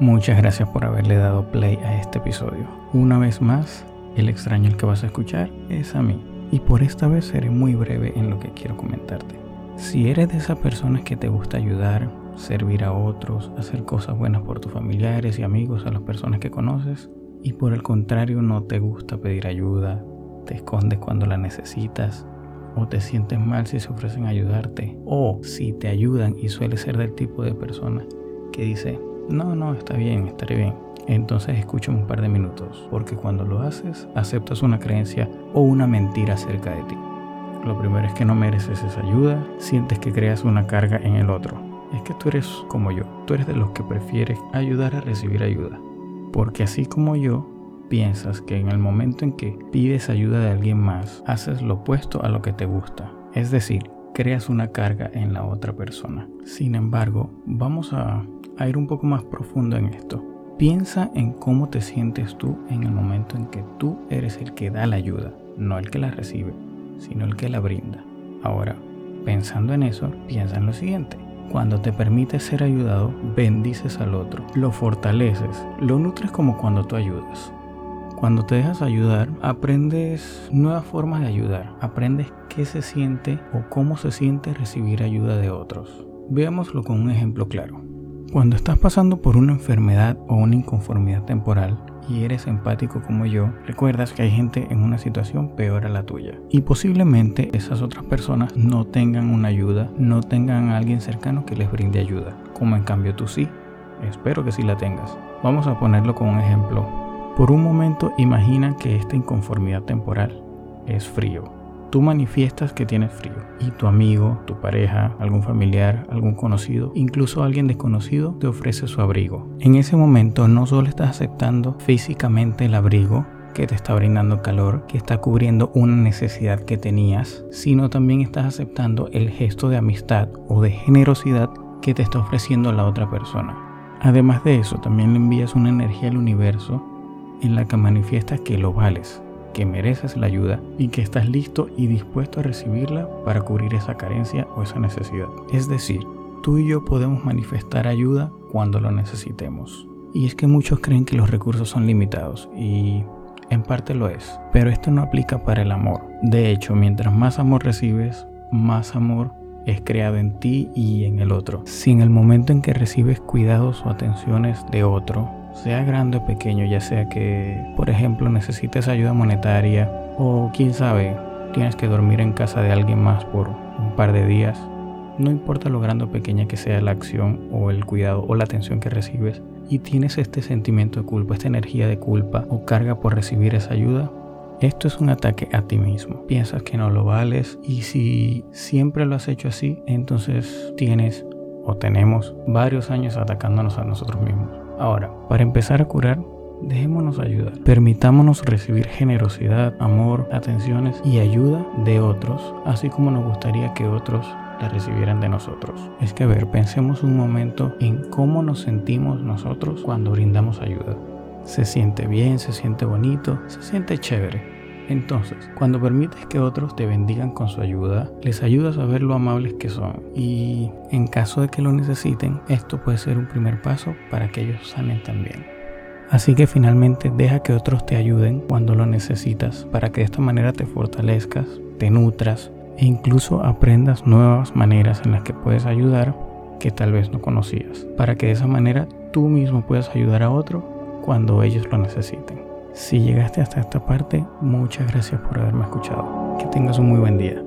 Muchas gracias por haberle dado play a este episodio. Una vez más, el extraño el que vas a escuchar es a mí. Y por esta vez seré muy breve en lo que quiero comentarte. Si eres de esas personas que te gusta ayudar, servir a otros, hacer cosas buenas por tus familiares y amigos, a las personas que conoces, y por el contrario no te gusta pedir ayuda, te escondes cuando la necesitas, o te sientes mal si se ofrecen ayudarte, o si te ayudan y sueles ser del tipo de persona que dice, no, no, está bien, estaré bien. Entonces escucha un par de minutos, porque cuando lo haces, aceptas una creencia o una mentira acerca de ti. Lo primero es que no mereces esa ayuda, sientes que creas una carga en el otro. Es que tú eres como yo, tú eres de los que prefieres ayudar a recibir ayuda. Porque así como yo, piensas que en el momento en que pides ayuda de alguien más, haces lo opuesto a lo que te gusta. Es decir, creas una carga en la otra persona. Sin embargo, vamos a ir un poco más profundo en esto. Piensa en cómo te sientes tú en el momento en que tú eres el que da la ayuda, no el que la recibe, sino el que la brinda. Ahora, pensando en eso, piensa en lo siguiente. Cuando te permites ser ayudado, bendices al otro, lo fortaleces, lo nutres como cuando tú ayudas. Cuando te dejas ayudar, aprendes nuevas formas de ayudar, aprendes qué se siente o cómo se siente recibir ayuda de otros. Veámoslo con un ejemplo claro. Cuando estás pasando por una enfermedad o una inconformidad temporal y eres empático como yo, recuerdas que hay gente en una situación peor a la tuya. Y posiblemente esas otras personas no tengan una ayuda, no tengan a alguien cercano que les brinde ayuda, como en cambio tú sí. Espero que sí la tengas. Vamos a ponerlo con un ejemplo. Por un momento imagina que esta inconformidad temporal es frío Tú manifiestas que tienes frío y tu amigo, tu pareja, algún familiar, algún conocido, incluso alguien desconocido te ofrece su abrigo. En ese momento no solo estás aceptando físicamente el abrigo, que te está brindando calor, que está cubriendo una necesidad que tenías, sino también estás aceptando el gesto de amistad o de generosidad que te está ofreciendo la otra persona. Además de eso, también le envías una energía al universo en la que manifiestas que lo vales, que mereces la ayuda y que estás listo y dispuesto a recibirla para cubrir esa carencia o esa necesidad. Es decir, tú y yo podemos manifestar ayuda cuando lo necesitemos. Y es que muchos creen que los recursos son limitados y en parte lo es, pero esto no aplica para el amor. De hecho, mientras más amor recibes, más amor es creado en ti y en el otro. Si en el momento en que recibes cuidados o atenciones de otro, sea grande o pequeño, ya sea que, por ejemplo, necesites ayuda monetaria o quién sabe, tienes que dormir en casa de alguien más por un par de días, no importa lo grande o pequeña que sea la acción o el cuidado o la atención que recibes y tienes este sentimiento de culpa, esta energía de culpa o carga por recibir esa ayuda, esto es un ataque a ti mismo. Piensas que no lo vales y si siempre lo has hecho así, entonces tienes o tenemos varios años atacándonos a nosotros mismos. Ahora, para empezar a curar, dejémonos ayudar. Permitámonos recibir generosidad, amor, atenciones y ayuda de otros, así como nos gustaría que otros la recibieran de nosotros. Es que a ver, pensemos un momento en cómo nos sentimos nosotros cuando brindamos ayuda. Se siente bien, se siente bonito, se siente chévere. Entonces, cuando permites que otros te bendigan con su ayuda, les ayudas a ver lo amables que son. Y en caso de que lo necesiten, esto puede ser un primer paso para que ellos sanen también. Así que finalmente deja que otros te ayuden cuando lo necesitas para que de esta manera te fortalezcas, te nutras e incluso aprendas nuevas maneras en las que puedes ayudar que tal vez no conocías, para que de esa manera tú mismo puedas ayudar a otro cuando ellos lo necesiten. Si llegaste hasta esta parte, muchas gracias por haberme escuchado. Que tengas un muy buen día.